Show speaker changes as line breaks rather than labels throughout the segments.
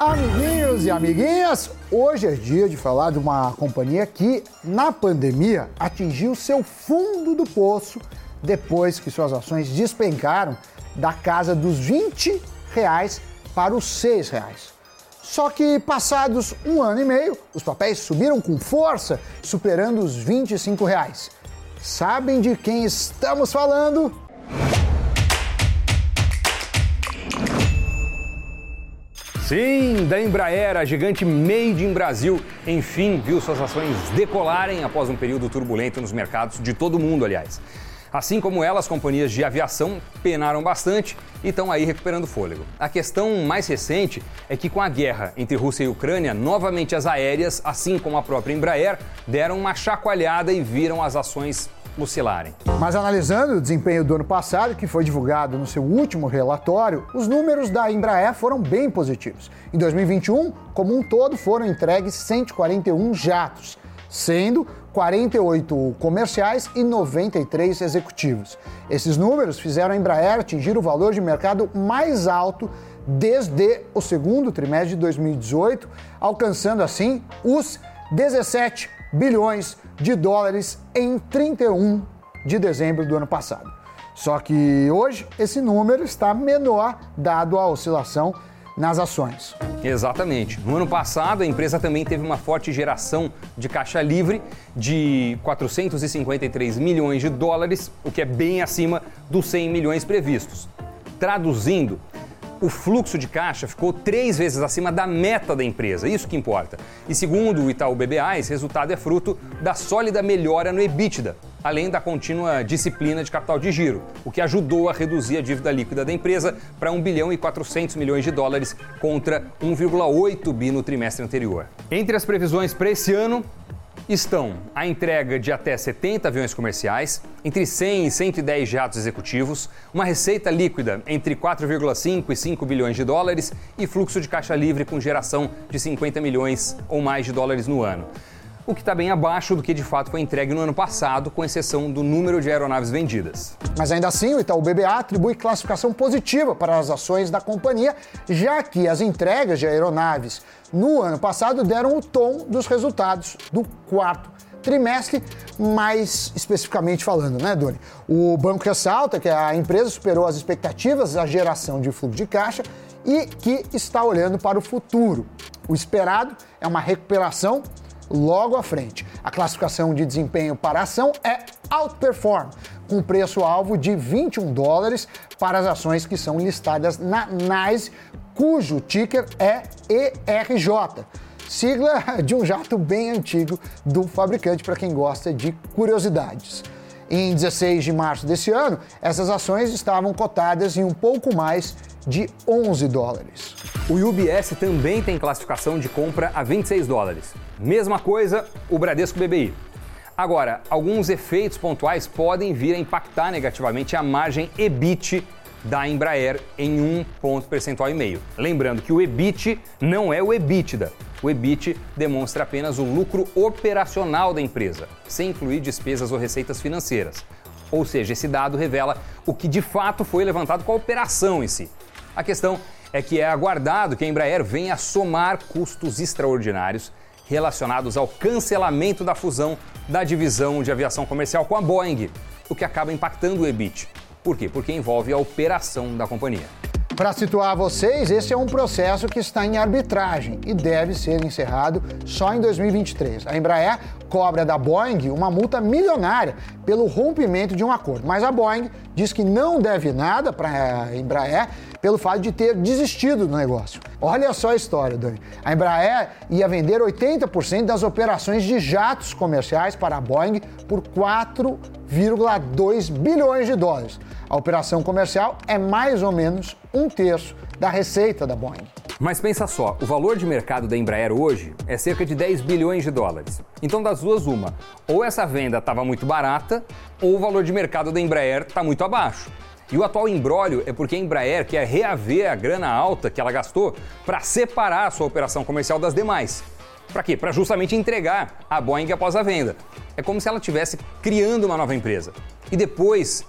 Amiguinhos e amiguinhas, hoje é dia de falar de uma companhia que, na pandemia, atingiu seu fundo do poço depois que suas ações despencaram da casa dos 20 reais para os 6 reais. Só que passados um ano e meio, os papéis subiram com força, superando os 25 reais. Sabem de quem estamos falando?
Sim, da Embraer, a gigante Made in Brasil, enfim, viu suas ações decolarem após um período turbulento nos mercados de todo o mundo, aliás. Assim como ela, as companhias de aviação penaram bastante e estão aí recuperando fôlego. A questão mais recente é que, com a guerra entre Rússia e Ucrânia, novamente as aéreas, assim como a própria Embraer, deram uma chacoalhada e viram as ações
Mas analisando o desempenho do ano passado, que foi divulgado no seu último relatório, os números da Embraer foram bem positivos. Em 2021, como um todo, foram entregues 141 jatos, sendo 48 comerciais e 93 executivos. Esses números fizeram a Embraer atingir o valor de mercado mais alto desde o segundo trimestre de 2018, alcançando assim os 17 bilhões de dólares em 31 de dezembro do ano passado. Só que hoje esse número está menor dado a oscilação nas ações.
Exatamente. No ano passado, a empresa também teve uma forte geração de caixa livre de 453 milhões de dólares, o que é bem acima dos 100 milhões previstos. Traduzindo, o fluxo de caixa ficou três vezes acima da meta da empresa, isso que importa. E segundo o Itaú BBA, esse resultado é fruto da sólida melhora no EBITDA, além da contínua disciplina de capital de giro, o que ajudou a reduzir a dívida líquida da empresa para 1 bilhão e 400 milhões de dólares contra 1,8 bi no trimestre anterior. Entre as previsões para esse ano, estão a entrega de até 70 aviões comerciais, entre 100 e 110 jatos executivos, uma receita líquida entre 4,5 e 5 bilhões de dólares e fluxo de caixa livre com geração de 50 milhões ou mais de dólares no ano. O que está bem abaixo do que de fato foi entregue no ano passado, com exceção do número de aeronaves vendidas.
Mas ainda assim, o Itaú BBA atribui classificação positiva para as ações da companhia, já que as entregas de aeronaves no ano passado deram o tom dos resultados do quarto trimestre, mais especificamente falando, né, Doni? O banco ressalta que a empresa superou as expectativas da geração de fluxo de caixa e que está olhando para o futuro. O esperado é uma recuperação logo à frente. A classificação de desempenho para a ação é Outperform, com preço-alvo de 21 dólares para as ações que são listadas na NYSE, cujo ticker é ERJ, sigla de um jato bem antigo do fabricante para quem gosta de curiosidades. Em 16 de março desse ano, essas ações estavam cotadas em um pouco mais de 11 dólares.
O UBS também tem classificação de compra a 26 dólares. Mesma coisa o Bradesco BBI. Agora, alguns efeitos pontuais podem vir a impactar negativamente a margem EBIT da Embraer em um ponto percentual e meio. Lembrando que o EBIT não é o EBITDA. O EBIT demonstra apenas o lucro operacional da empresa, sem incluir despesas ou receitas financeiras. Ou seja, esse dado revela o que de fato foi levantado com a operação em si. A questão é que é aguardado que a Embraer venha somar custos extraordinários relacionados ao cancelamento da fusão da divisão de aviação comercial com a Boeing, o que acaba impactando o EBIT. Por quê? Porque envolve a operação da companhia.
Para situar vocês, esse é um processo que está em arbitragem e deve ser encerrado só em 2023. A Embraer cobra da Boeing uma multa milionária pelo rompimento de um acordo, mas a Boeing diz que não deve nada para a Embraer pelo fato de ter desistido do negócio. Olha só a história, Dani. A Embraer ia vender 80% das operações de jatos comerciais para a Boeing por 4,2 bilhões de dólares. A operação comercial é mais ou menos um terço da receita da Boeing.
Mas pensa só, o valor de mercado da Embraer hoje é cerca de 10 bilhões de dólares. Então, das duas, uma. Ou essa venda estava muito barata, ou o valor de mercado da Embraer está muito abaixo. E o atual embrólio é porque a Embraer quer reaver a grana alta que ela gastou para separar a sua operação comercial das demais. Para quê? Para justamente entregar a Boeing após a venda. É como se ela estivesse criando uma nova empresa. E depois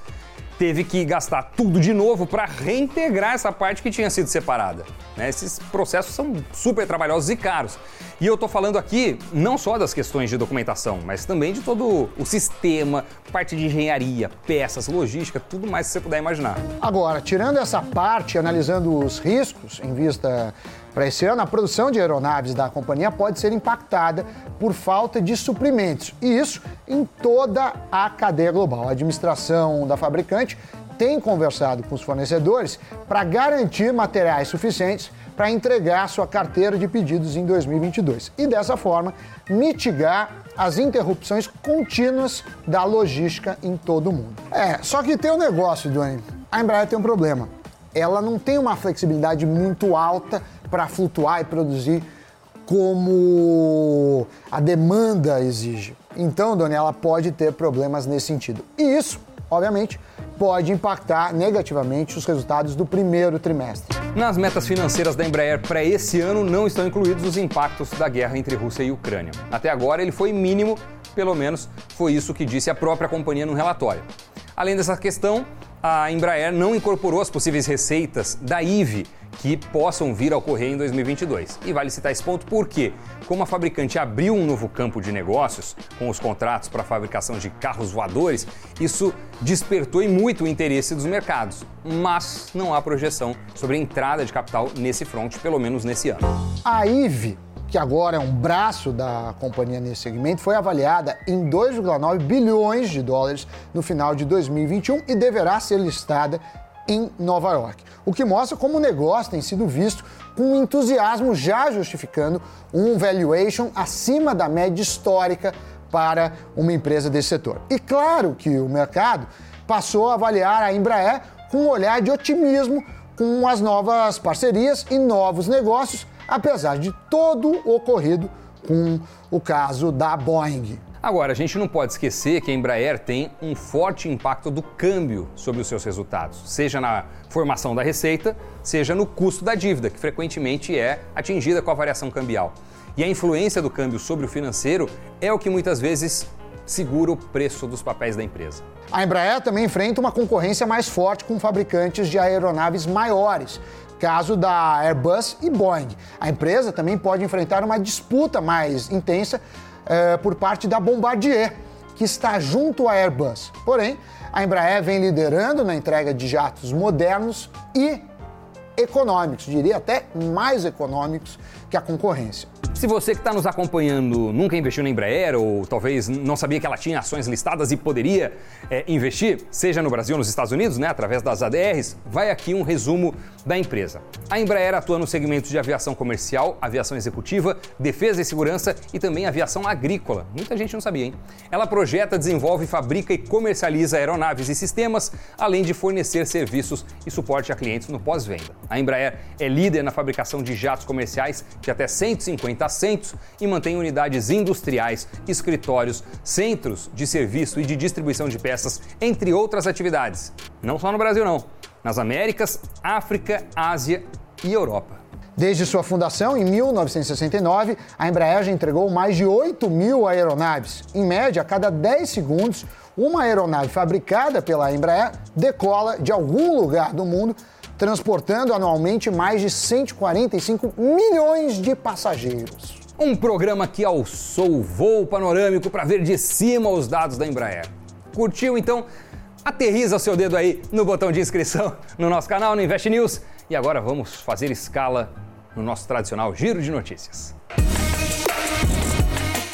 teve que gastar tudo de novo para reintegrar essa parte que tinha sido separada. Né? Esses processos são super trabalhosos e caros. E eu estou falando aqui não só das questões de documentação, mas também de todo o sistema, parte de engenharia, peças, logística, tudo mais que você puder imaginar.
Agora, tirando essa parte, analisando os riscos em vista para esse ano, a produção de aeronaves da companhia pode ser impactada por falta de suprimentos, e isso em toda a cadeia global. A administração da fabricante tem conversado com os fornecedores para garantir materiais suficientes para entregar sua carteira de pedidos em 2022 e dessa forma mitigar as interrupções contínuas da logística em todo o mundo. É, só que tem um negócio, Johnny. A Embraer tem um problema. Ela não tem uma flexibilidade muito alta para flutuar e produzir como a demanda exige. Então, Doni, ela pode ter problemas nesse sentido. E isso, obviamente, pode impactar negativamente os resultados do primeiro trimestre.
Nas metas financeiras da Embraer para esse ano não estão incluídos os impactos da guerra entre Rússia e Ucrânia. Até agora ele foi mínimo, pelo menos foi isso que disse a própria companhia no relatório. Além dessa questão, a Embraer não incorporou as possíveis receitas da IVE que possam vir a ocorrer em 2022. E vale citar esse ponto porque, como a fabricante abriu um novo campo de negócios com os contratos para a fabricação de carros voadores, isso despertou muito o interesse dos mercados. Mas não há projeção sobre a entrada de capital nesse fronte, pelo menos nesse ano.
A IVE que agora é um braço da companhia nesse segmento, foi avaliada em 2,9 bilhões de dólares no final de 2021 e deverá ser listada em Nova York. O que mostra como o negócio tem sido visto com entusiasmo, já justificando um valuation acima da média histórica para uma empresa desse setor. E claro que o mercado passou a avaliar a Embraer com um olhar de otimismo com as novas parcerias e novos negócios apesar de todo o ocorrido com o caso da Boeing.
Agora, a gente não pode esquecer que a Embraer tem um forte impacto do câmbio sobre os seus resultados, seja na formação da receita, seja no custo da dívida, que frequentemente é atingida com a variação cambial. E a influência do câmbio sobre o financeiro é o que muitas vezes segura o preço dos papéis da empresa.
A Embraer também enfrenta uma concorrência mais forte com fabricantes de aeronaves maiores, caso da Airbus e Boeing. A empresa também pode enfrentar uma disputa mais intensa eh, por parte da Bombardier, que está junto à Airbus. Porém, a Embraer vem liderando na entrega de jatos modernos e econômicos, diria até mais econômicos que a concorrência.
Se você que está nos acompanhando nunca investiu na Embraer ou talvez não sabia que ela tinha ações listadas e poderia é, investir, seja no Brasil ou nos Estados Unidos, né, através das ADRs, vai aqui um resumo da empresa. A Embraer atua no segmento de aviação comercial, aviação executiva, defesa e segurança e também aviação agrícola. Muita gente não sabia, hein? Ela projeta, desenvolve, fabrica e comercializa aeronaves e sistemas, além de fornecer serviços e suporte a clientes no pós-venda. A Embraer é líder na fabricação de jatos comerciais de até 150 assentos e mantém unidades industriais, escritórios, centros de serviço e de distribuição de peças, entre outras atividades. Não só no Brasil, não. Nas Américas, África, Ásia e Europa.
Desde sua fundação, em 1969, a Embraer já entregou mais de 8 mil aeronaves. Em média, a cada 10 segundos, uma aeronave fabricada pela Embraer decola de algum lugar do mundo transportando anualmente mais de 145 milhões de passageiros.
Um programa que alçou o voo panorâmico para ver de cima os dados da Embraer. Curtiu? Então, aterriza seu dedo aí no botão de inscrição no nosso canal, no Invest News. E agora vamos fazer escala no nosso tradicional giro de notícias.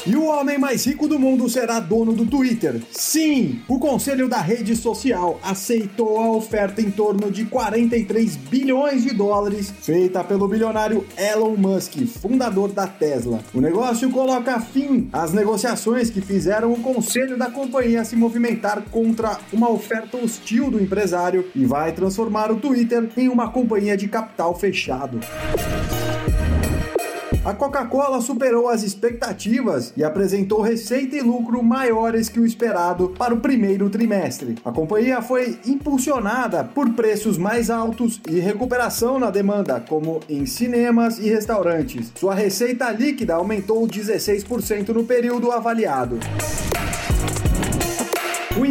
E o homem mais rico do mundo será dono do Twitter. Sim, o conselho da rede social aceitou a oferta em torno de 43 bilhões de dólares feita pelo bilionário Elon Musk, fundador da Tesla. O negócio coloca fim às negociações que fizeram o conselho da companhia se movimentar contra uma oferta hostil do empresário e vai transformar o Twitter em uma companhia de capital fechado. A Coca-Cola superou as expectativas e apresentou receita e lucro maiores que o esperado para o primeiro trimestre. A companhia foi impulsionada por preços mais altos e recuperação na demanda, como em cinemas e restaurantes. Sua receita líquida aumentou 16% no período avaliado.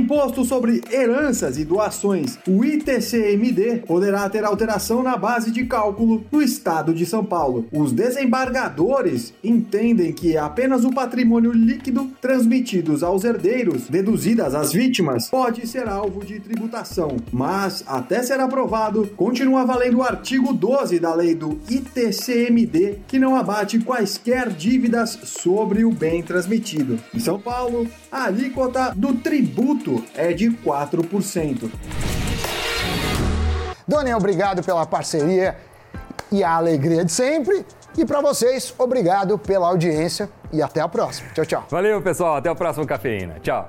Imposto sobre heranças e doações, o ITCMD, poderá ter alteração na base de cálculo no estado de São Paulo. Os desembargadores entendem que apenas o patrimônio líquido transmitidos aos herdeiros, deduzidas as vítimas, pode ser alvo de tributação. Mas, até ser aprovado, continua valendo o artigo 12 da lei do ITCMD, que não abate quaisquer dívidas sobre o bem transmitido. Em São Paulo, a alíquota do tributo é de 4%.
Doni, obrigado pela parceria e a alegria de sempre. E para vocês, obrigado pela audiência e até a próxima. Tchau, tchau.
Valeu, pessoal. Até o próximo Cafeína. Tchau.